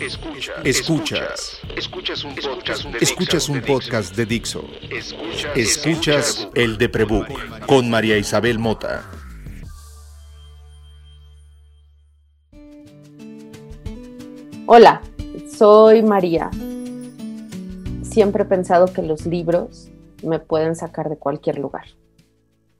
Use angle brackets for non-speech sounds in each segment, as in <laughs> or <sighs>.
Escuchas. Escuchas. Escuchas un podcast de, Dixo. Escuchas, el de Prebook con María Isabel Mota. Hola, soy María. Siempre he pensado que los libros me pueden sacar de cualquier lugar.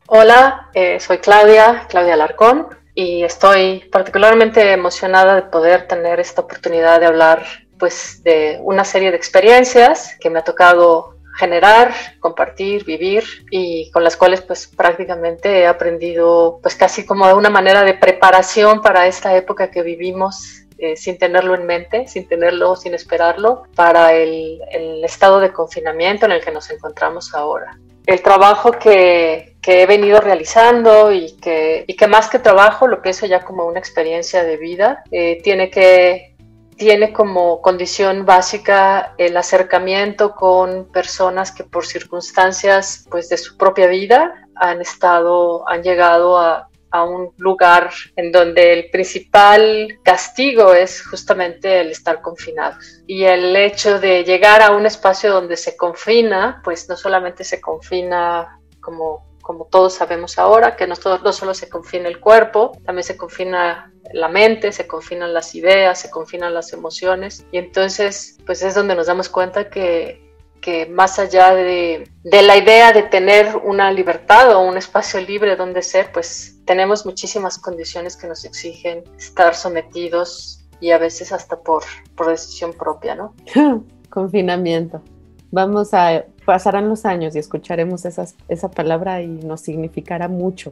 Hola, eh, soy Claudia, Claudia Larcón y estoy particularmente emocionada de poder tener esta oportunidad de hablar pues de una serie de experiencias que me ha tocado generar, compartir, vivir y con las cuales pues prácticamente he aprendido pues casi como de una manera de preparación para esta época que vivimos eh, sin tenerlo en mente, sin tenerlo, sin esperarlo, para el, el estado de confinamiento en el que nos encontramos ahora. El trabajo que, he venido realizando y que, y que más que trabajo lo pienso ya como una experiencia de vida. Eh, tiene que tiene como condición básica el acercamiento con personas que por circunstancias pues de su propia vida han estado han llegado a, a un lugar en donde el principal castigo es justamente el estar confinados. Y el hecho de llegar a un espacio donde se confina, pues no solamente se confina como como todos sabemos ahora, que no, no solo se confina el cuerpo, también se confina la mente, se confinan las ideas, se confinan las emociones. Y entonces, pues es donde nos damos cuenta que, que más allá de, de, la idea de tener una libertad o un espacio libre donde ser, pues tenemos muchísimas condiciones que nos exigen estar sometidos y a veces hasta por, por decisión propia, ¿no? <laughs> Confinamiento. Vamos a pasarán los años y escucharemos esa palabra y nos significará mucho.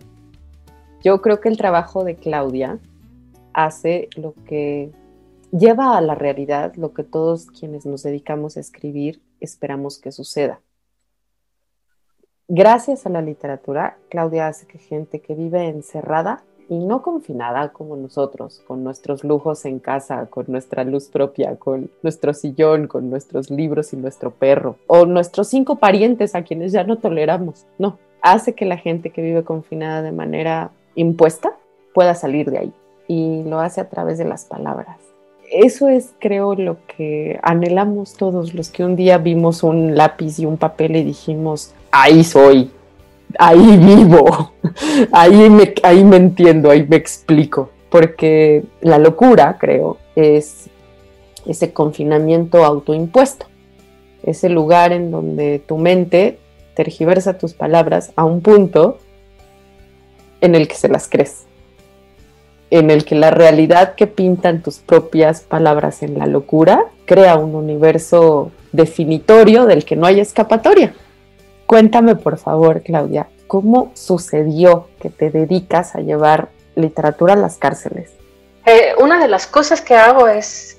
Yo creo que el trabajo de Claudia hace lo que lleva a la realidad lo que todos quienes nos dedicamos a escribir esperamos que suceda. Gracias a la literatura, Claudia hace que gente que vive encerrada y no confinada como nosotros, con nuestros lujos en casa, con nuestra luz propia, con nuestro sillón, con nuestros libros y nuestro perro, o nuestros cinco parientes a quienes ya no toleramos. No, hace que la gente que vive confinada de manera impuesta pueda salir de ahí y lo hace a través de las palabras. Eso es, creo, lo que anhelamos todos los que un día vimos un lápiz y un papel y dijimos, ahí soy, ahí <laughs> vivo, ahí me, ahí me entiendo, ahí me explico, porque la locura, creo, es ese confinamiento autoimpuesto, ese lugar en donde tu mente tergiversa tus palabras a un punto en el que se las crees, en el que la realidad que pintan tus propias palabras en la locura crea un universo definitorio del que no hay escapatoria. Cuéntame, por favor, Claudia, ¿cómo sucedió que te dedicas a llevar literatura a las cárceles? Eh, una de las cosas que hago es,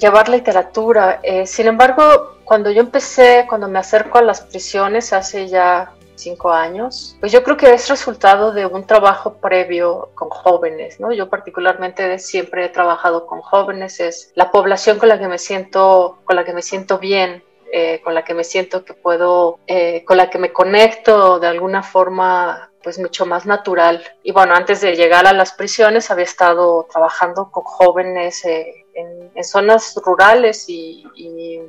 llevar literatura. Eh, sin embargo, cuando yo empecé, cuando me acerco a las prisiones hace ya cinco años, pues yo creo que es resultado de un trabajo previo con jóvenes, ¿no? Yo particularmente siempre he trabajado con jóvenes, es la población con la que me siento, con la que me siento bien, eh, con la que me siento que puedo, eh, con la que me conecto de alguna forma pues mucho más natural. Y bueno, antes de llegar a las prisiones había estado trabajando con jóvenes eh, en, zonas rurales y,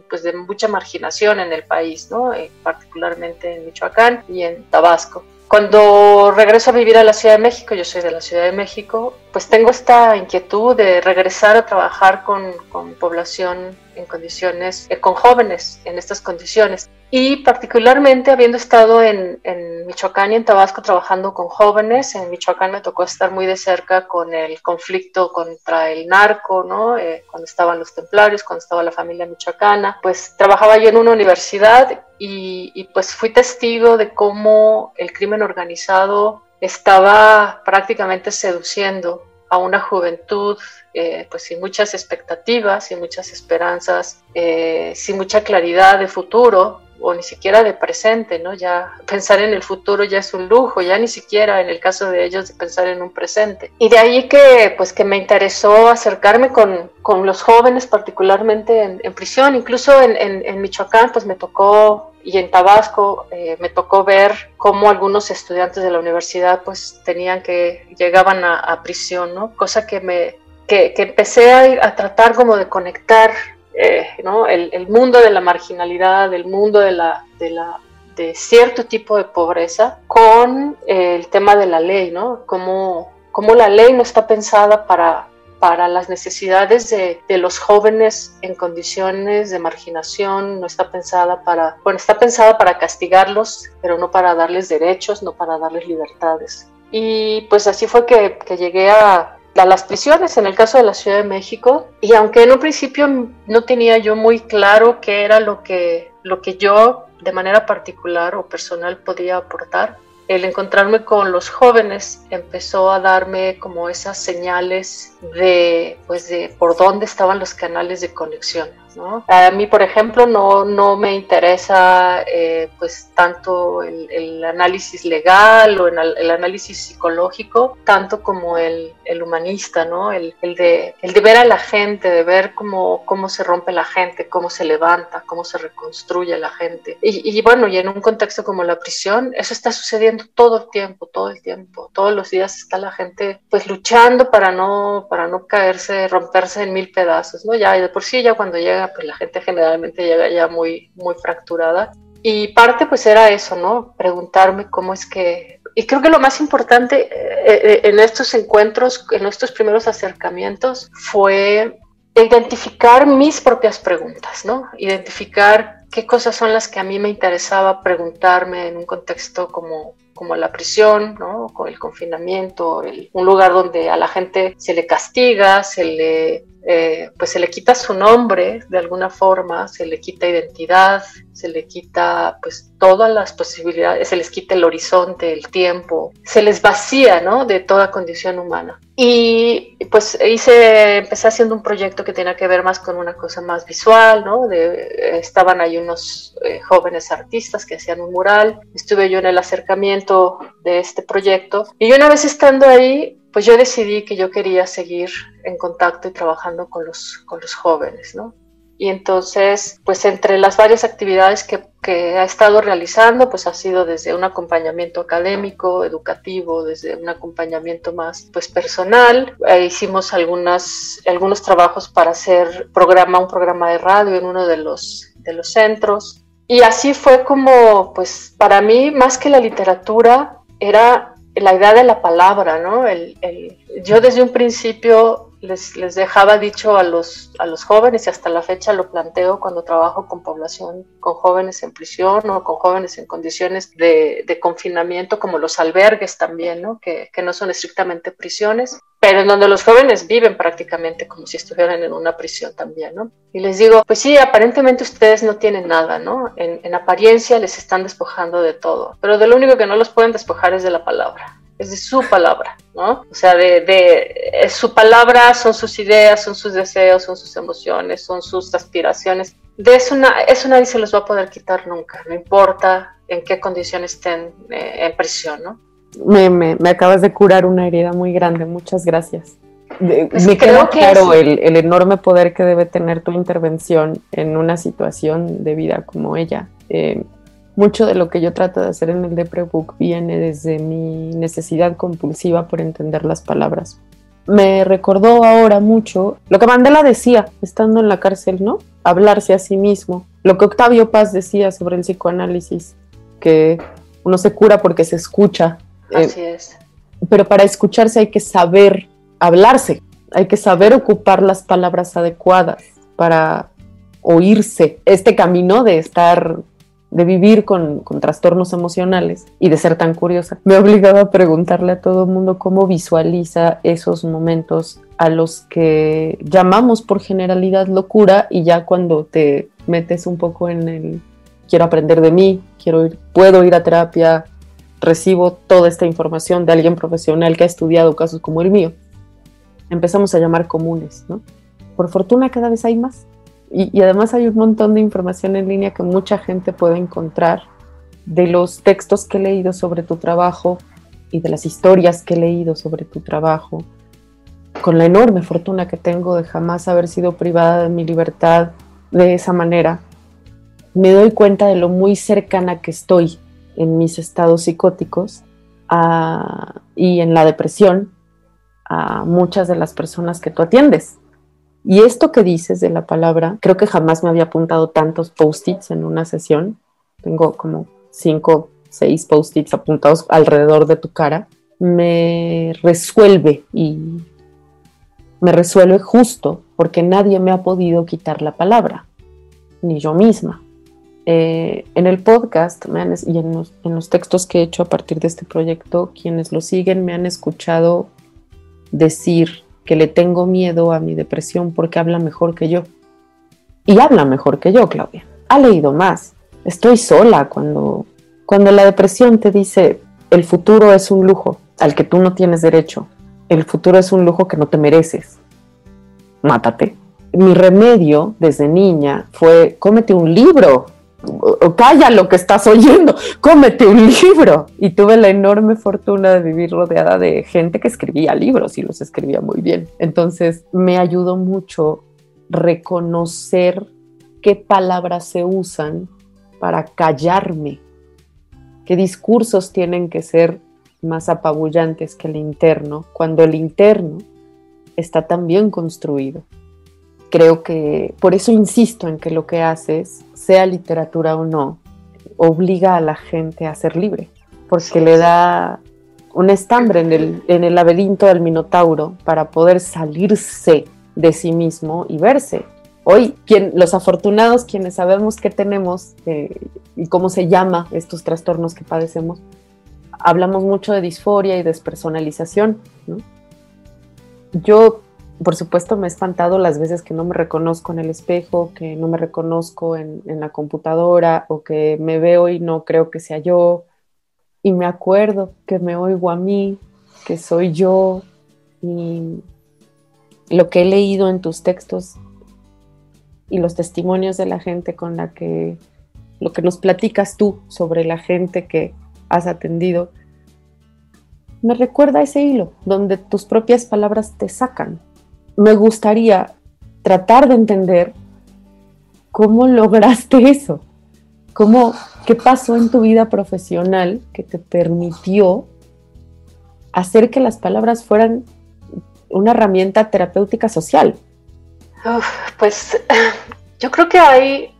pues de mucha marginación en el país, ¿no? particularmente en Michoacán y en Tabasco. Cuando regreso a vivir a la Ciudad de México, yo soy de la Ciudad de México, pues tengo esta inquietud de regresar a trabajar con, con población en condiciones, eh, con jóvenes en estas condiciones. Y particularmente habiendo estado en, en, Michoacán y en Tabasco trabajando con jóvenes, en Michoacán me tocó estar muy de cerca con el conflicto contra el narco, ¿no? Eh, cuando estaban los templarios, cuando estaba la familia michoacana, pues trabajaba yo en una universidad y, y pues fui testigo de cómo el crimen organizado estaba prácticamente seduciendo a una juventud eh, pues sin muchas expectativas, sin muchas esperanzas, eh, sin mucha claridad de futuro o ni siquiera de presente, ¿no? Ya pensar en el futuro ya es un lujo, ya ni siquiera en el caso de ellos de pensar en un presente. Y de ahí que, pues, que me interesó acercarme con, con los jóvenes, particularmente en, prisión, incluso en, en, Michoacán, pues me tocó y en Tabasco eh, me tocó ver cómo algunos estudiantes de la universidad pues tenían que llegaban a, a prisión, ¿no? Cosa que me que, empecé a, tratar como de conectar eh, el, mundo de la marginalidad, el mundo de, la, de, la, de cierto tipo de pobreza con el tema de la ley, ¿no? Cómo, cómo la ley no está pensada para, para las necesidades de, de, los jóvenes en condiciones de marginación, no está pensada para, bueno, está pensada para castigarlos, pero no para darles derechos, no para darles libertades. Y pues así fue que, que llegué a, las prisiones en el caso de la Ciudad de México y aunque en un principio no tenía yo muy claro qué era lo que, lo que yo de manera particular o personal podía aportar, el encontrarme con los jóvenes empezó a darme como esas señales de, pues de por dónde estaban los canales de conexión. A mí, por ejemplo, no, no me interesa eh, pues tanto el, análisis legal o el, análisis psicológico, tanto como el, humanista, ¿no? El, de, el de ver a la gente, de ver cómo, cómo se rompe la gente, cómo se levanta, cómo se reconstruye la gente. Y, y bueno, y en un contexto como la prisión, eso está sucediendo todo el tiempo, todo el tiempo. Todos los días está la gente pues luchando para no, para no caerse, romperse en mil pedazos, ¿no? Ya, de por sí ya cuando llega pues la gente generalmente llega ya muy, muy fracturada. Y parte pues era eso, ¿no? Preguntarme cómo es que... Y creo que lo más importante eh, eh, en estos encuentros, en estos primeros acercamientos, fue identificar mis propias preguntas, ¿no? Identificar qué cosas son las que a mí me interesaba preguntarme en un contexto como, como la prisión, ¿no? con el confinamiento, un lugar donde a la gente se le castiga, se le eh, pues se le quita su nombre de alguna forma, se le quita identidad, se le quita pues todas las posibilidades, se les quita el horizonte, el tiempo, se les vacía, ¿no? De toda condición humana. Y pues hice, empecé haciendo un proyecto que tenía que ver más con una cosa más visual, ¿no? De, estaban ahí unos eh, jóvenes artistas que hacían un mural, estuve yo en el acercamiento de este proyecto y una vez estando ahí pues yo decidí que yo quería seguir en contacto y trabajando con los, con los jóvenes, ¿no? Y entonces, pues entre las varias actividades que, que ha estado realizando, pues ha sido desde un acompañamiento académico, educativo, desde un acompañamiento más pues personal. Eh, hicimos algunas, algunos trabajos para hacer programa, un programa de radio en uno de los, de los centros. Y así fue como, pues para mí, más que la literatura, era la idea de la palabra, ¿no? El, el, yo desde un principio les, les, dejaba dicho a los, a los jóvenes y hasta la fecha lo planteo cuando trabajo con población, con jóvenes en prisión o con jóvenes en condiciones de, de confinamiento, como los albergues también, ¿no? Que, que, no son estrictamente prisiones, pero en donde los jóvenes viven prácticamente como si estuvieran en una prisión también, ¿no? Y les digo, pues sí, aparentemente ustedes no tienen nada, ¿no? En, en apariencia les están despojando de todo, pero de lo único que no los pueden despojar es de la palabra es de su palabra, ¿no? O sea, de, de su palabra son sus ideas, son sus deseos, son sus emociones, son sus aspiraciones. De eso, eso nadie se los va a poder quitar nunca, no importa en qué condiciones estén eh, en prisión, ¿no? Me, me, me, acabas de curar una herida muy grande, muchas gracias. me quedó claro el, el, enorme poder que debe tener tu intervención en una situación de vida como ella. Eh, mucho de lo que yo trato de hacer en el Deprebook viene desde mi necesidad compulsiva por entender las palabras. Me recordó ahora mucho lo que Mandela decía estando en la cárcel, ¿no? Hablarse a sí mismo. Lo que Octavio Paz decía sobre el psicoanálisis, que uno se cura porque se escucha. Eh, Así es. Pero para escucharse hay que saber hablarse, hay que saber ocupar las palabras adecuadas para oírse. Este camino de estar de vivir con, trastornos emocionales y de ser tan curiosa, me he obligado a preguntarle a todo el mundo cómo visualiza esos momentos a los que llamamos por generalidad locura y ya cuando te metes un poco en el quiero aprender de mí, quiero ir, puedo ir a terapia, recibo toda esta información de alguien profesional que ha estudiado casos como el mío, empezamos a llamar comunes, ¿no? Por fortuna cada vez hay más. Y, además hay un montón de información en línea que mucha gente puede encontrar de los textos que he leído sobre tu trabajo y de las historias que he leído sobre tu trabajo, con la enorme fortuna que tengo de jamás haber sido privada de mi libertad de esa manera, me doy cuenta de lo muy cercana que estoy en mis estados psicóticos y en la depresión a muchas de las personas que tú atiendes. Y esto que dices de la palabra, creo que jamás me había apuntado tantos post-its en una sesión. Tengo como cinco, seis post-its apuntados alrededor de tu cara. Me resuelve y me resuelve justo porque nadie me ha podido quitar la palabra, ni yo misma. Eh, en el podcast y en los, textos que he hecho a partir de este proyecto, quienes lo siguen me han escuchado decir que le tengo miedo a mi depresión porque habla mejor que yo. Y habla mejor que yo, Claudia. Ha leído más. Estoy sola cuando, cuando la depresión te dice, el futuro es un lujo al que tú no tienes derecho. El futuro es un lujo que no te mereces. Mátate. Mi remedio desde niña fue, cómete un libro calla lo que estás oyendo, cómete un libro. Y tuve la enorme fortuna de vivir rodeada de gente que escribía libros y los escribía muy bien. Entonces me ayudó mucho reconocer qué palabras se usan para callarme, qué discursos tienen que ser más apabullantes que el interno, cuando el interno está tan bien construido creo que por eso insisto en que lo que haces, sea literatura o no, obliga a la gente a ser libre, porque le da un estambre en el, en el laberinto del Minotauro para poder salirse de sí mismo y verse. Hoy, quien, los afortunados, quienes sabemos qué tenemos eh, y cómo se llama estos trastornos que padecemos, hablamos mucho de disforia y despersonalización. Yo por supuesto me he espantado las veces que no me reconozco en el espejo, que no me reconozco en, la computadora o que me veo y no creo que sea yo. Y me acuerdo que me oigo a mí, que soy yo. Y lo que he leído en tus textos y los testimonios de la gente con la que, lo que nos platicas tú sobre la gente que has atendido, me recuerda ese hilo donde tus propias palabras te sacan me gustaría tratar de entender cómo lograste eso, cómo, qué pasó en tu vida profesional que te permitió hacer que las palabras fueran una herramienta terapéutica social. pues <sighs> yo creo que hay,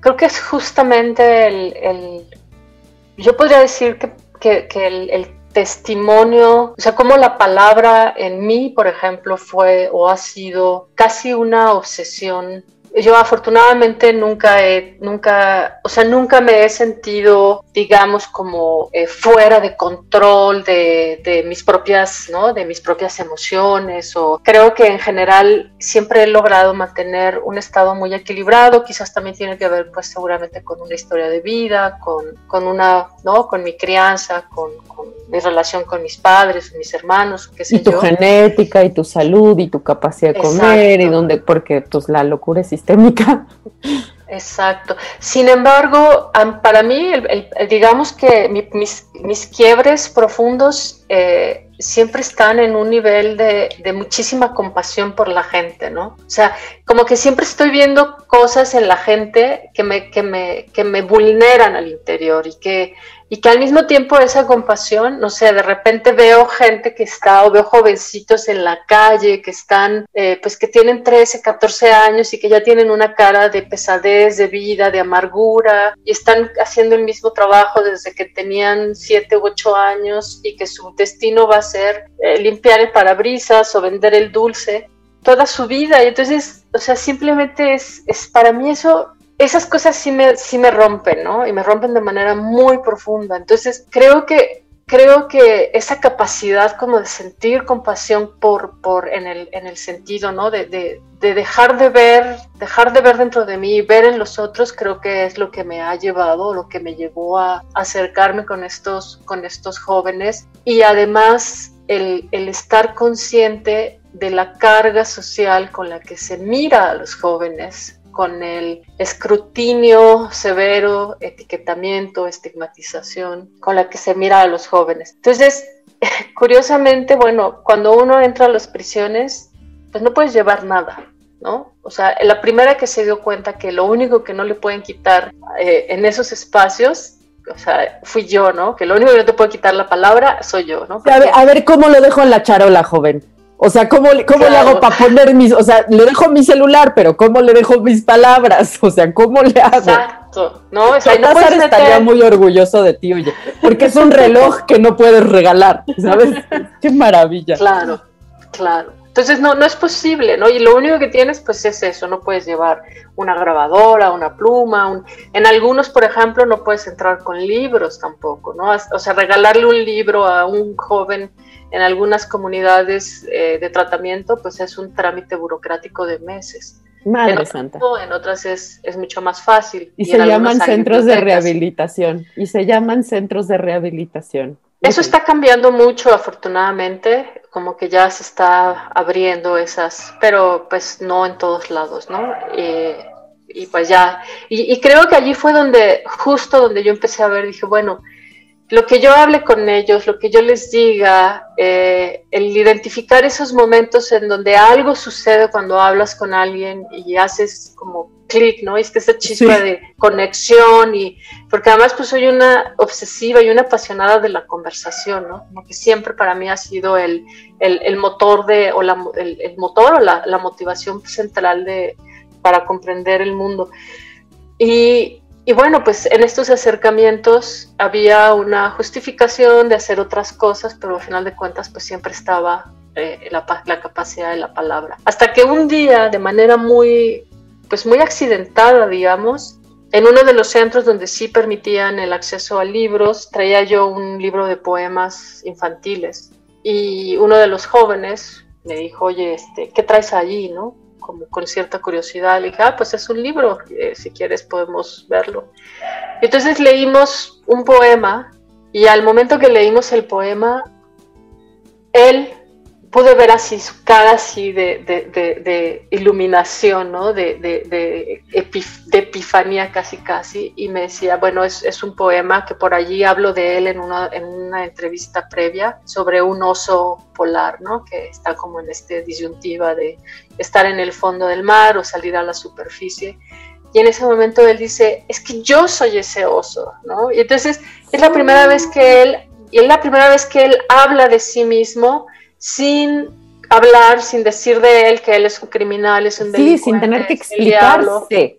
creo que es justamente el, yo podría decir que, el, el testimonio, o sea, como la palabra en mí, por ejemplo, fue o ha sido casi una obsesión yo afortunadamente nunca he, nunca, o sea, nunca me he sentido, digamos, como eh, fuera de control de, de, mis propias, ¿no? De mis propias emociones o creo que en general siempre he logrado mantener un estado muy equilibrado, quizás también tiene que ver, pues, seguramente con una historia de vida, con, con una, ¿no? Con mi crianza, con, con mi relación con mis padres, mis hermanos, qué sé y tu genética y tu salud y tu capacidad de comer y donde, porque pues la locura es sistémica. Exacto. Sin embargo, para mí, digamos que mis, mis, quiebres profundos eh, siempre están en un nivel de, de, muchísima compasión por la gente, ¿no? O sea, como que siempre estoy viendo cosas en la gente que me, que me, que me vulneran al interior y que y que al mismo tiempo esa compasión, no sé, de repente veo gente que está o veo jovencitos en la calle que están, eh, pues que tienen 13, 14 años y que ya tienen una cara de pesadez, de vida, de amargura y están haciendo el mismo trabajo desde que tenían 7 u 8 años y que su destino va a ser eh, limpiar el parabrisas o vender el dulce toda su vida. Y entonces, o sea, simplemente es, es para mí eso esas cosas sí me, sí me rompen, ¿no? Y me rompen de manera muy profunda. Entonces, creo que, creo que esa capacidad como de sentir compasión por, por en, el, en el sentido, ¿no? De, de, de, dejar de ver, dejar de ver dentro de mí y ver en los otros, creo que es lo que me ha llevado, lo que me llevó a acercarme con estos, con estos jóvenes. Y además, el, el estar consciente de la carga social con la que se mira a los jóvenes con el escrutinio severo, etiquetamiento, estigmatización con la que se mira a los jóvenes. Entonces, <laughs> curiosamente, bueno, cuando uno entra a las prisiones, pues no puedes llevar nada, ¿no? O sea, la primera que se dio cuenta que lo único que no le pueden quitar eh, en esos espacios o sea, fui yo, ¿no? Que lo único que no te puedo quitar la palabra soy yo, ¿no? A, ver, cómo lo dejo en la charola, joven. O sea, ¿cómo, cómo le hago para poner mis, o sea, le dejo mi celular, pero ¿cómo le dejo mis palabras? <laughs> O sea, ¿cómo le hago? Exacto. No, o sea, no estaría muy orgulloso de ti, oye, porque es un reloj que no puedes regalar, ¿sabes? <laughs> Qué maravilla. Claro, claro. Entonces no, no es posible, ¿no? Y lo único que tienes pues es eso, no puedes llevar una grabadora, una pluma, en algunos, por ejemplo, no puedes entrar con libros tampoco, ¿no? O sea, regalarle un libro a un joven en algunas comunidades eh, de tratamiento pues es un trámite burocrático de meses. Madre santa. En otras es, es, mucho más fácil. Y, se llaman centros de rehabilitación. Y se llaman centros de rehabilitación. Eso está cambiando mucho, afortunadamente, como que ya se está abriendo esas, pero pues no en todos lados, ¿no? y pues ya, y, y, creo que allí fue donde, justo donde yo empecé a ver, dije, bueno, lo que yo hable con ellos, lo que yo les diga, eh, el identificar esos momentos en donde algo sucede cuando hablas con alguien y haces como clic, ¿no? es que esa chispa de conexión y porque además pues soy una obsesiva y una apasionada de la conversación, ¿no? Como que siempre para mí ha sido el, el, motor de, o la, el, motor o la, la motivación central de, para comprender el mundo. Y, y bueno, pues en estos acercamientos había una justificación de hacer otras cosas, pero al final de cuentas pues siempre estaba eh, la, la, capacidad de la palabra. Hasta que un día, de manera muy, pues muy accidentada, digamos, en uno de los centros donde sí permitían el acceso a libros, traía yo un libro de poemas infantiles y uno de los jóvenes me dijo, oye, este, ¿qué traes allí, no? Como con cierta curiosidad. Le dije, ah, pues es un libro, eh, si quieres podemos verlo. Entonces leímos un poema y al momento que leímos el poema, él pude ver así su cara así de, iluminación, ¿no? De, epifanía casi casi, y me decía, bueno, es, un poema que por allí hablo de él en una, en una entrevista previa sobre un oso polar, ¿no? Que está como en esta disyuntiva de estar en el fondo del mar o salir a la superficie. Y en ese momento él dice, es que yo soy ese oso, ¿no? Y entonces es la primera vez que él, y es la primera vez que él habla de sí mismo, sin hablar, sin decir de él que él es un criminal, es un delincuente. Sí, sin tener que explicarse.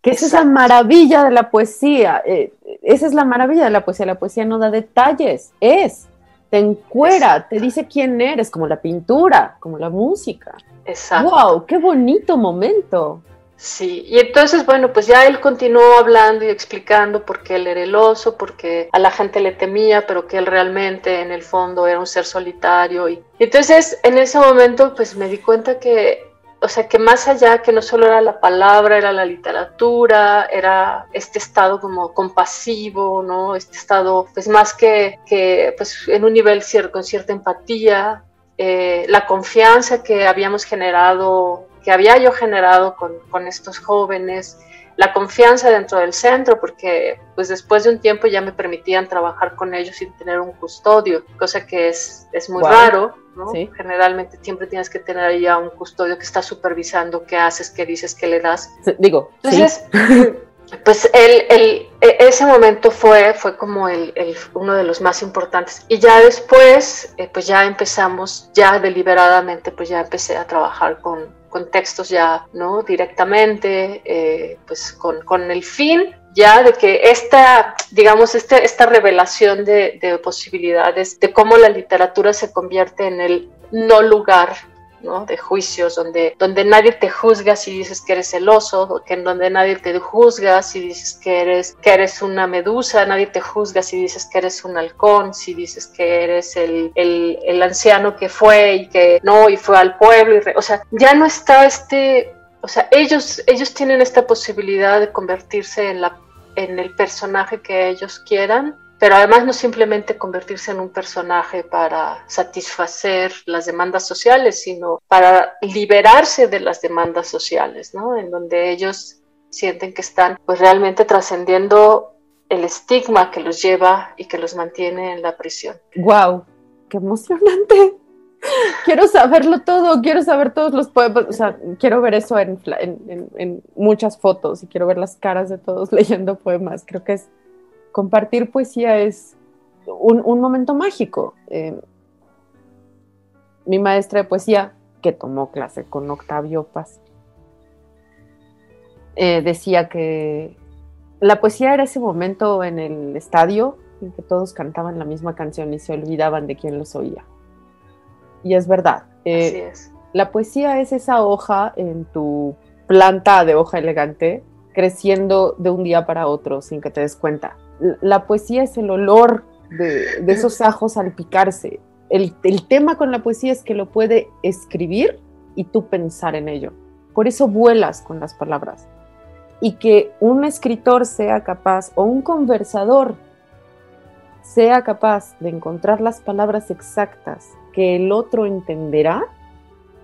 Que esa es la maravilla de la poesía. Eh, esa es la maravilla de la poesía. La poesía no da detalles, es, te encuera, te dice quién eres, como la pintura, como la música. Exacto. ¡Wow! ¡Qué bonito momento! Sí, y entonces, bueno, pues ya él continuó hablando y explicando por qué él era el oso, porque a la gente le temía, pero que él realmente en el fondo era un ser solitario. Y entonces, en ese momento, pues me di cuenta que, o sea, que más allá, que no solo era la palabra, era la literatura, era este estado como compasivo, ¿no? Este estado, pues más que, que pues en un nivel cierto, con cierta empatía, eh, la confianza que habíamos generado que había yo generado con, con, estos jóvenes, la confianza dentro del centro, porque pues después de un tiempo ya me permitían trabajar con ellos sin tener un custodio, cosa que es, es muy raro, ¿no? Generalmente siempre tienes que tener ahí a un custodio que está supervisando qué haces, qué dices, qué le das. digo, entonces... <laughs> pues el, el, e, ese momento fue, fue como el, el, uno de los más importantes. Y ya después, eh, pues ya empezamos, ya deliberadamente, pues ya empecé a trabajar con, contextos ya, ¿no? Directamente, eh, pues con, con, el fin ya de que esta, digamos, este, esta revelación de, de posibilidades, de cómo la literatura se convierte en el no lugar de juicios, donde, donde nadie te juzga si dices que eres el oso, que donde nadie te juzga si dices que eres, que eres una medusa, nadie te juzga si dices que eres un halcón, si dices que eres el, el anciano que fue y que no, y fue al pueblo, y o sea, ya no está este, o sea, ellos, ellos tienen esta posibilidad de convertirse en la en el personaje que ellos quieran pero además no simplemente convertirse en un personaje para satisfacer las demandas sociales, sino para liberarse de las demandas sociales, ¿no? En donde ellos sienten que están pues realmente trascendiendo el estigma que los lleva y que los mantiene en la prisión. ¡Wow! ¡Qué emocionante! <laughs> quiero saberlo todo, quiero saber todos los poemas, o sea, quiero ver eso en, en, en muchas fotos y quiero ver las caras de todos <laughs> leyendo poemas. Creo que es compartir poesía es un, momento mágico. Eh, mi maestra de poesía, que tomó clase con Octavio Paz, eh, decía que la poesía era ese momento en el estadio en que todos cantaban la misma canción y se olvidaban de quién los oía. Y es verdad. Eh, Así es. La poesía es esa hoja en tu planta de hoja elegante creciendo de un día para otro sin que te des cuenta. La poesía es el olor de, esos <laughs> ajos al picarse. El, el tema con la poesía es que lo puede escribir y tú pensar en ello. Por eso vuelas con las palabras. Y que un escritor sea capaz o un conversador sea capaz de encontrar las palabras exactas que el otro entenderá,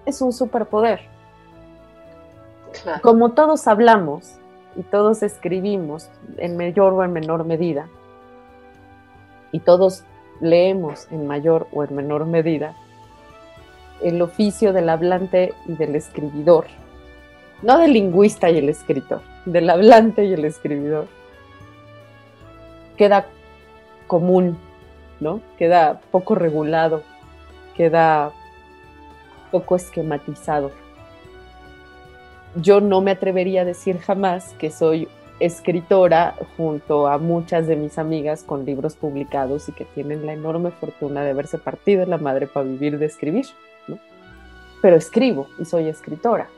es un superpoder. Como todos hablamos y todos escribimos en mayor o en menor medida, y todos leemos en mayor o en menor medida, el oficio del hablante y del escribidor, no del lingüista y el escritor, del hablante y el escribidor, queda común, ¿no? Queda poco regulado, queda poco esquematizado. Yo no me atrevería a decir jamás que soy escritora junto a muchas de mis amigas con libros publicados y que tienen la enorme fortuna de haberse partido la madre para vivir de escribir. Pero escribo y soy escritora.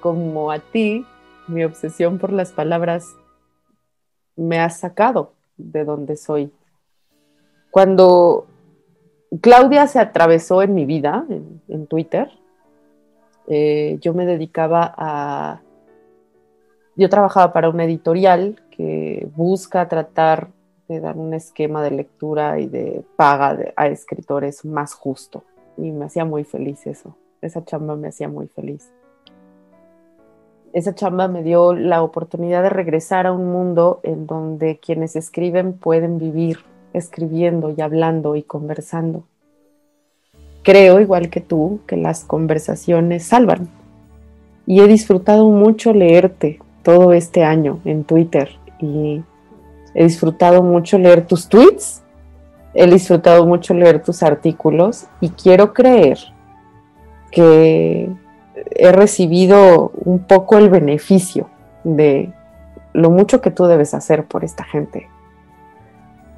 Como a ti, mi obsesión por las palabras me ha sacado de donde soy. Cuando Claudia se atravesó en mi vida, en, Twitter, eh, yo me dedicaba a... Yo trabajaba para una editorial que busca tratar de dar un esquema de lectura y de paga a escritores más justo. Y me hacía muy feliz eso. Esa chamba me hacía muy feliz. Esa chamba me dio la oportunidad de regresar a un mundo en donde quienes escriben pueden vivir escribiendo y hablando y conversando. Creo, igual que tú, que las conversaciones salvan. Y he disfrutado mucho leerte todo este año en Twitter y he disfrutado mucho leer tus tweets, he disfrutado mucho leer tus artículos y quiero creer que he recibido un poco el beneficio de lo mucho que tú debes hacer por esta gente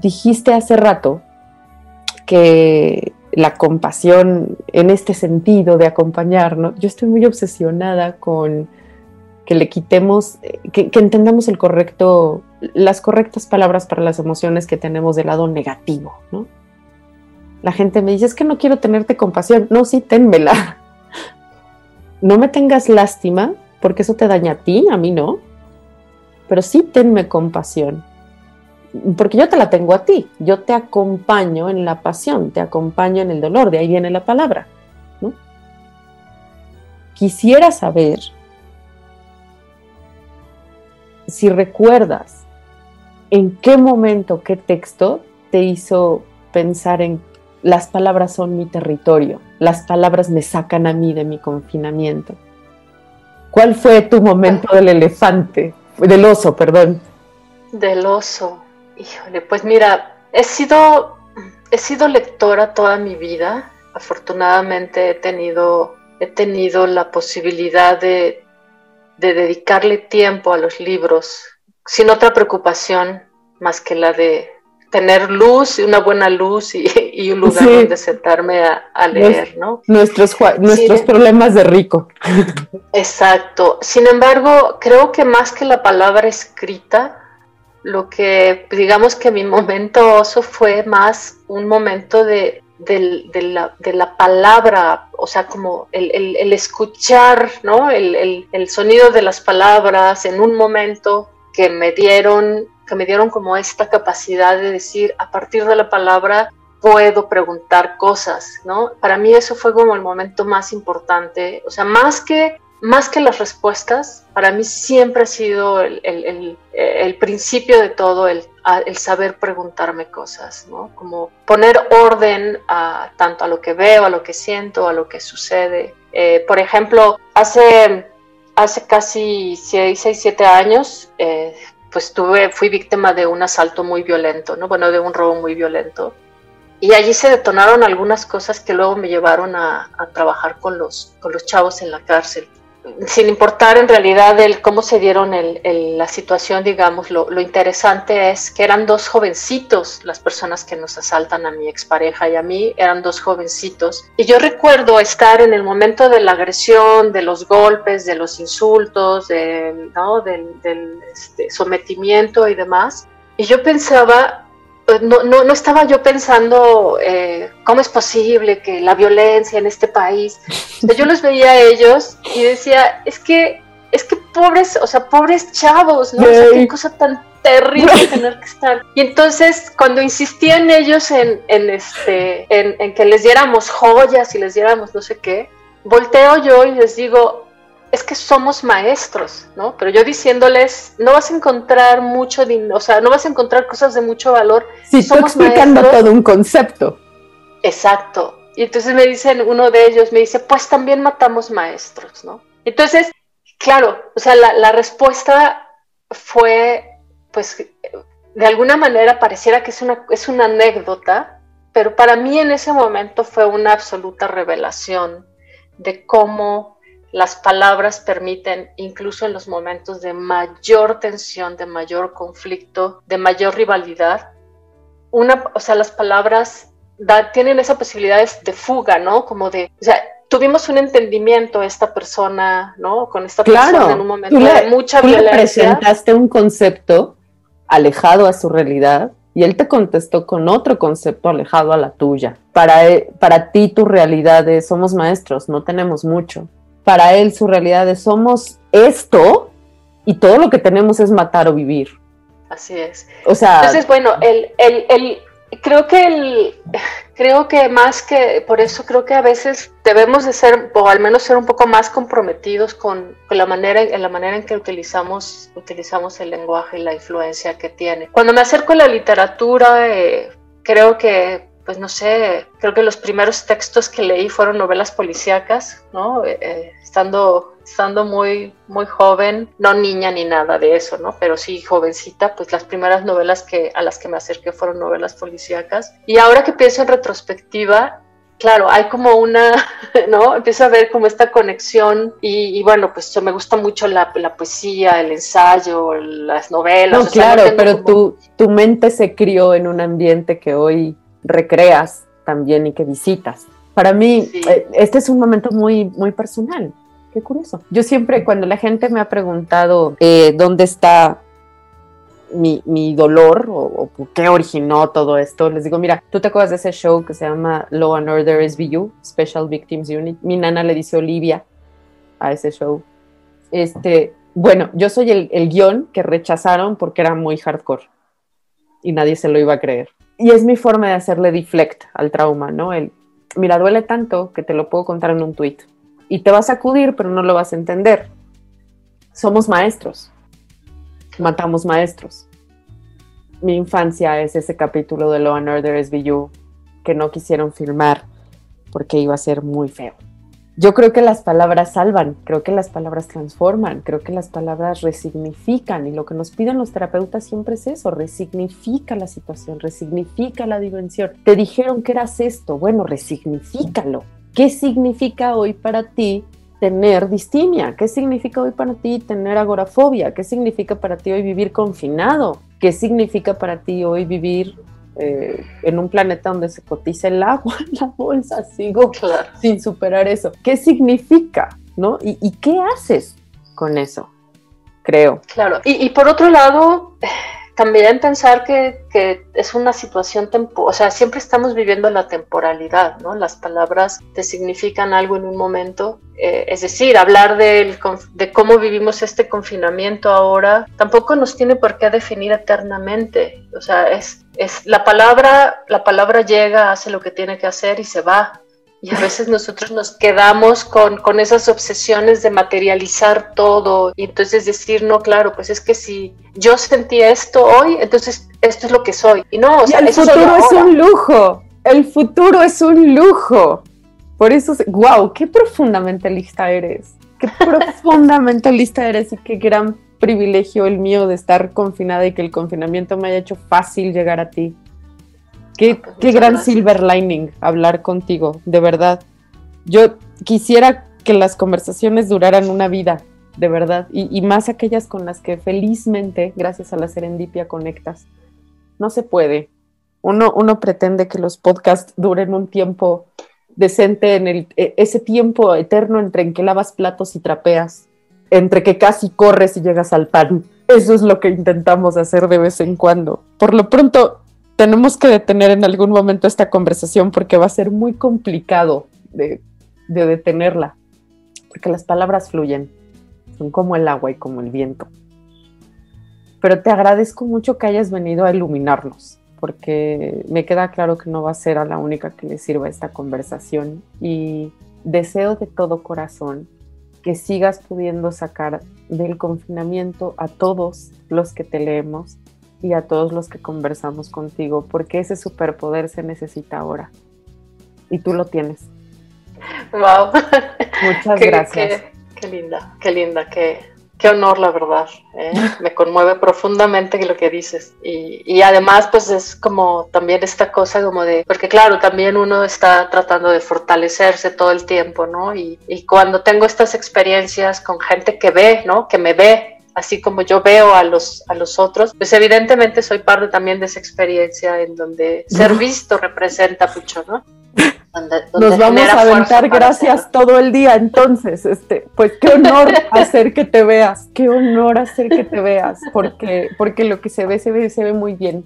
dijiste hace rato que la compasión en este sentido de acompañar, yo estoy muy obsesionada con que le quitemos, que, entendamos el correcto, las correctas palabras para las emociones que tenemos del lado negativo, ¿no? La gente me dice, es que no quiero tenerte compasión. No, sí, ténmela. <laughs> No me tengas lástima, porque eso te daña a ti, a mí no. Pero sí tenme compasión porque yo te la tengo a ti, yo te acompaño en la pasión, te acompaño en el dolor, de ahí viene la palabra. Quisiera saber si recuerdas en qué momento, qué texto te hizo pensar en las palabras son mi territorio, las palabras me sacan a mí de mi confinamiento. ¿Cuál fue tu momento del elefante, del oso, perdón? Del oso. Híjole, pues mira, he sido, he sido lectora toda mi vida. Afortunadamente he tenido, he tenido la posibilidad de, dedicarle tiempo a los libros sin otra preocupación más que la de tener luz, una buena luz y, <laughs> un lugar donde sentarme a, leer, ¿no? Nuestros, nuestros problemas de rico. Exacto. Sin embargo, creo que más que la palabra escrita, lo que digamos que mi momento oso fue más un momento de, la, palabra, o sea, como el, escuchar, ¿no? El, sonido de las palabras en un momento que me dieron, que me dieron como esta capacidad de decir, a partir de la palabra puedo preguntar cosas, ¿no? Para mí eso fue como el momento más importante, o sea, más que más que las respuestas, para mí siempre ha sido el, principio de todo el, saber preguntarme cosas, ¿no? Como poner orden a, tanto a lo que veo, a lo que siento, a lo que sucede. Eh, por ejemplo, hace, hace casi 6, 7 años, eh, pues tuve, fui víctima de un asalto muy violento, ¿no? Bueno, de un robo muy violento. Y allí se detonaron algunas cosas que luego me llevaron a, a trabajar con los, con los chavos en la cárcel sin importar en realidad el, cómo se dieron la situación, digamos, lo, interesante es que eran dos jovencitos las personas que nos asaltan a mi expareja y a mí, eran dos jovencitos. Y yo recuerdo estar en el momento de la agresión, de los golpes, de los insultos, del, este, sometimiento y demás. Y yo pensaba, no, no, no, estaba yo pensando eh, cómo es posible que la violencia en este país. yo los veía a ellos y decía, es que, es que pobres, o sea, pobres chavos, ¿no? O sea, qué cosa tan terrible tener que estar. Y entonces, cuando insistían ellos en, en este, en, en que les diéramos joyas y les diéramos no sé qué, volteo yo y les digo, es que somos maestros, ¿no? Pero yo diciéndoles, no vas a encontrar mucho, o sea, no vas a encontrar cosas de mucho valor. Si somos explicando todo un concepto. Exacto. Y entonces me dicen, uno de ellos me dice, pues también matamos maestros, ¿no? Entonces, claro, o sea, la, la respuesta fue, pues, de alguna manera pareciera que es una, es una anécdota, pero para mí en ese momento fue una absoluta revelación de cómo las palabras permiten, incluso en los momentos de mayor tensión, de mayor conflicto, de mayor rivalidad, una, o sea, las palabras tienen esa posibilidad de fuga, ¿no? Como de, o sea, tuvimos un entendimiento esta persona, ¿no? Con esta persona en un momento de mucha tú Le presentaste un concepto alejado a su realidad y él te contestó con otro concepto alejado a la tuya. Para, e, para ti tu realidad es, somos maestros, no tenemos mucho para él su realidad es somos esto y todo lo que tenemos es matar o vivir. Así es. O sea, entonces bueno, el, el, el, creo que el, creo que más que por eso creo que a veces debemos de ser o al menos ser un poco más comprometidos con, la manera en la manera en que utilizamos utilizamos el lenguaje y la influencia que tiene. Cuando me acerco a la literatura eh, creo que pues no sé, creo que los primeros textos que leí fueron novelas policíacas, ¿no? Eh, eh, estando, estando muy, muy joven, no niña ni nada de eso, ¿no? Pero sí jovencita, pues las primeras novelas que, a las que me acerqué fueron novelas policíacas. Y ahora que pienso en retrospectiva, claro, hay como una, <laughs> ¿no? Empiezo a ver como esta conexión y, bueno, pues me gusta mucho la, la, poesía, el ensayo, las novelas. No, claro, pero tu, tu mente se crió en un ambiente que hoy recreas también y que visitas. Para mí, eh, este es un momento muy, muy personal. Qué curioso. Yo siempre, cuando la gente me ha preguntado eh, dónde está mi, mi dolor o, qué originó todo esto, les digo, mira, tú te acuerdas de ese show que se llama Law and Order SVU, Special Victims Unit. Mi nana le dice Olivia a ese show. Este, bueno, yo soy el, el guion que rechazaron porque era muy hardcore y nadie se lo iba a creer y es mi forma de hacerle deflect al trauma, ¿no? El, mira, duele tanto que te lo puedo contar en un tweet. Y te vas a acudir, pero no lo vas a entender. Somos maestros. Matamos maestros. Mi infancia es ese capítulo de Law and Order SVU que no quisieron filmar porque iba a ser muy feo yo creo que las palabras salvan, creo que las palabras transforman, creo que las palabras resignifican y lo que nos piden los terapeutas siempre es eso, resignifica la situación, resignifica la dimensión. Te dijeron que eras esto, bueno, resignifícalo. ¿Qué significa hoy para ti tener distimia? ¿Qué significa hoy para ti tener agorafobia? ¿Qué significa para ti hoy vivir confinado? ¿Qué significa para ti hoy vivir eh, en un planeta donde se cotiza el agua la bolsa, sigo sin superar eso. ¿Qué significa? ¿No? ¿Y, qué haces con eso? Creo. Claro. Y, y por otro lado, también pensar que, que es una situación, tempo o sea, siempre estamos viviendo la temporalidad, ¿no? Las palabras te significan algo en un momento. Eh, es decir, hablar de cómo vivimos este confinamiento ahora tampoco nos tiene por qué definir eternamente. O sea, es, es la palabra, la palabra llega, hace lo que tiene que hacer y se va. Y a veces nosotros nos quedamos con, con, esas obsesiones de materializar todo y entonces decir, no, claro, pues es que si yo sentí esto hoy, entonces esto es lo que soy. Y no, o sea, el futuro es un lujo, el futuro es un lujo. Por eso, wow, qué profundamente lista eres, qué <laughs> profundamente lista eres y qué gran privilegio el mío de estar confinada y que el confinamiento me haya hecho fácil llegar a ti. Qué, ah, pues gran silver lining hablar contigo, de verdad. Yo quisiera que las conversaciones duraran una vida, de verdad, y, más aquellas con las que felizmente, gracias a la serendipia, conectas. No se puede. Uno, uno pretende que los podcasts duren un tiempo decente en el, e, ese tiempo eterno entre en que lavas platos y trapeas, entre que casi corres y llegas al pan. Eso es lo que intentamos hacer de vez en cuando. Por lo pronto, tenemos que detener en algún momento esta conversación porque va a ser muy complicado de, de detenerla, porque las palabras fluyen, son como el agua y como el viento. Pero te agradezco mucho que hayas venido a iluminarnos porque me queda claro que no va a ser a la única que le sirva esta conversación y deseo de todo corazón que sigas pudiendo sacar del confinamiento a todos los que te leemos y a todos los que conversamos contigo, porque ese superpoder se necesita ahora y tú lo tienes. Wow. Muchas <laughs> gracias. qué, linda, qué linda, qué, Qué honor, la verdad. ¿eh? <laughs> Me conmueve profundamente lo que dices. Y, además, pues es como también esta cosa como de, porque claro, también uno está tratando de fortalecerse todo el tiempo, ¿no? Y, y cuando tengo estas experiencias con gente que ve, ¿no? Que me ve, así como yo veo a los, a los otros, pues evidentemente soy parte también de esa experiencia en donde ser visto representa mucho, ¿no? Nos vamos a aventar gracias todo el día, entonces, este, pues qué honor <laughs> hacer que te veas, qué honor hacer que te veas, porque, porque lo que se ve, se ve, se ve muy bien.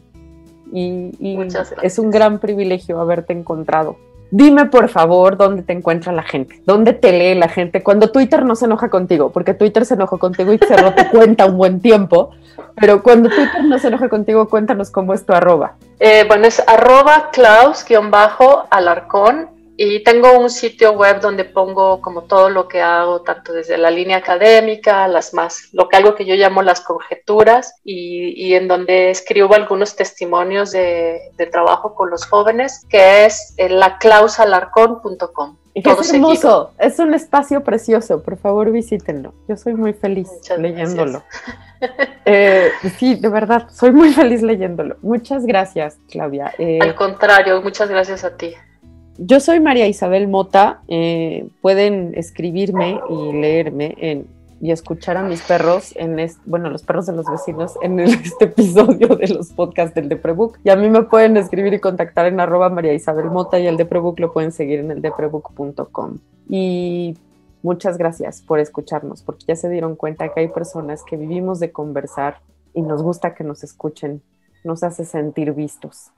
Y, y es un gran privilegio haberte encontrado. Dime por favor dónde te encuentra la gente, dónde te lee la gente, cuando Twitter no se enoja contigo, porque Twitter se enojó contigo y <laughs> cerró tu cuenta un buen tiempo, pero cuando Twitter no se enoja contigo, cuéntanos cómo es tu arroba. Eh, bueno, es arroba Klaus-Alarcón y tengo un sitio web donde pongo como todo lo que hago, tanto desde la línea académica, las más, lo que algo que yo llamo las conjeturas, y, y en donde escribo algunos testimonios de, de, trabajo con los jóvenes, que es laclausalarcón.com. Es hermoso, es un espacio precioso, por favor visítenlo. Yo soy muy feliz leyéndolo. <laughs> Eh, sí, de verdad, soy muy feliz leyéndolo. Muchas gracias, Claudia. Eh, Al contrario, muchas gracias a ti. Yo soy María Isabel Mota. Eh, pueden escribirme y leerme y escuchar a mis perros en bueno, los perros de los vecinos en <laughs> este episodio de los podcasts del Deprebook. Y a mí me pueden escribir y contactar en arroba María Isabel Mota y el Deprebook lo pueden seguir en el deprebook.com. Y muchas gracias por escucharnos, porque ya se dieron cuenta que hay personas que vivimos de conversar y nos gusta que nos escuchen, nos hace sentir vistos.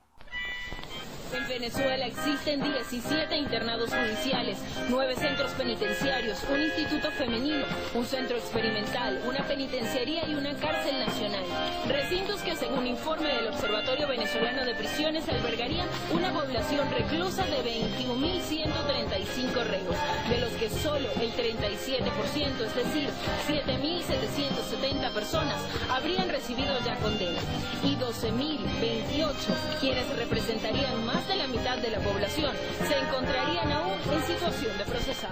En Venezuela existen 17 internados judiciales, 9 centros penitenciarios, un instituto femenino, un centro experimental, una penitenciaría y una cárcel nacional. Según informe del Observatorio Venezolano de Prisiones albergarían una población reclusa de 21.135 reos, de los que solo el 37%, es decir, 7.770 personas, habrían recibido ya condenas y 12.028 quienes representarían más de la mitad de la población se encontrarían aún en situación de procesar.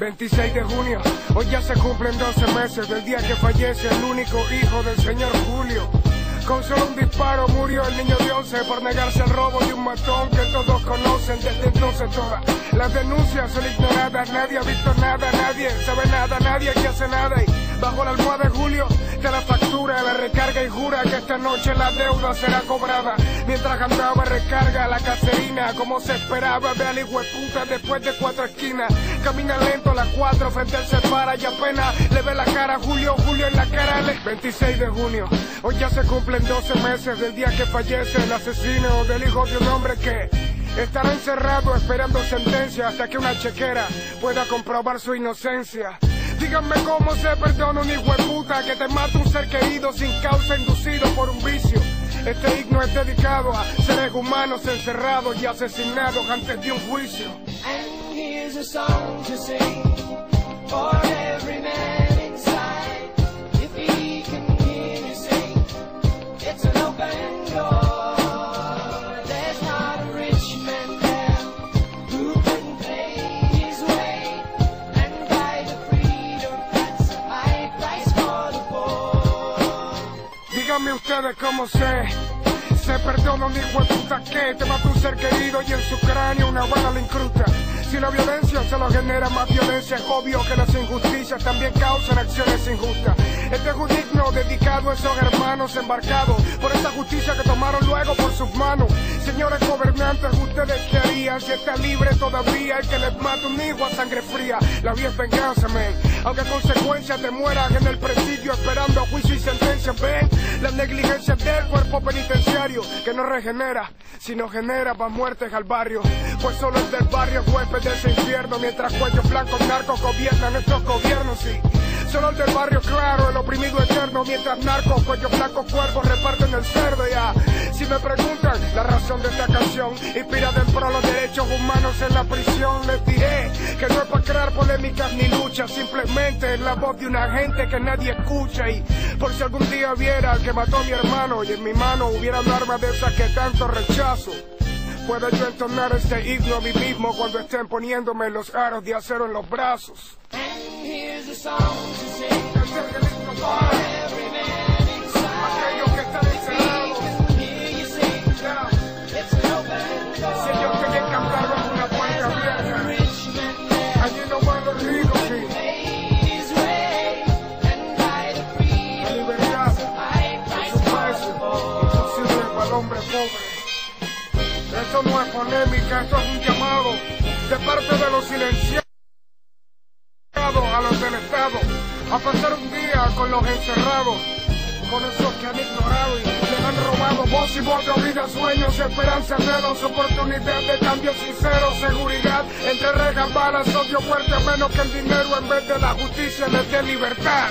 26 de junio, hoy ya se cumplen 12 meses del día que fallece el único hijo del señor Julio. Con solo un disparo murió el niño de 11 por negarse al robo de un matón que todos conocen desde entonces todas. Las denuncias son ignoradas, nadie ha visto nada, nadie sabe nada, nadie hace nada. Y bajo la almohada de Julio, que la factura, la recarga y jura que esta noche la deuda será cobrada. Mientras andaba recarga la caserina, como se esperaba, ve al hijo puta después de cuatro esquinas. Camina lento a las cuatro, frente al se para y apenas le ve la cara Julio, Julio en la cara. 26 de junio, hoy ya se cumplen 12 meses del día que fallece el asesino del hijo de un hombre que estará encerrado esperando sentencia hasta que una chequera pueda comprobar su inocencia. Díganme cómo se perdona un hijo de puta que te mata un ser querido sin causa inducido por un vicio. Este himno es dedicado a seres humanos encerrados y asesinados antes de un juicio. And here's a song to sing for every man inside. If he can hear you sing, it's an open ustedes cómo sé. Se perdona un hijo de puta que te mata un ser querido y en su cráneo una bala le incrusta. Si la violencia se lo genera más violencia, es obvio que las injusticias también causan acciones injustas. Este es un dedicado a esos hermanos embarcados por esa justicia que tomaron luego por sus manos. Señores gobernantes, ustedes qué harían si está libre todavía el que les mata un hijo a sangre fría. La vida es. Aunque a consecuencia te mueran en el presidio esperando juicio y sentencia, ven la negligencia del cuerpo penitenciario que no regenera, sino genera más muertes al barrio. Pues solo el del barrio huésped de ese infierno, mientras cuellos blancos narcos gobiernan estos gobiernos, sí. Solo el del barrio claro, el oprimido eterno, mientras narcos, cuellos blancos, cuervos reparten el cerdo, ya. Si me preguntan la razón de esta canción, inspirada en pro los derechos humanos en la prisión, les diré que no es para crear polémicas ni luchas, simplemente es la voz de una gente que nadie escucha y por si algún día viera al que mató a mi hermano y en mi mano hubiera un arma de esas que tanto rechazo. Puedo yo entonar este himno a mí mismo cuando estén poniéndome los aros de acero en los brazos. Esto es un llamado de parte de los silenciados a los del Estado a pasar un día con los encerrados, con esos que han ignorado y les han robado voz y voto, vida, sueños, esperanza, dedos, oportunidad de cambio sincero, seguridad, entre rejas, balas, odio fuerte, menos que el dinero en vez de la justicia les dé libertad.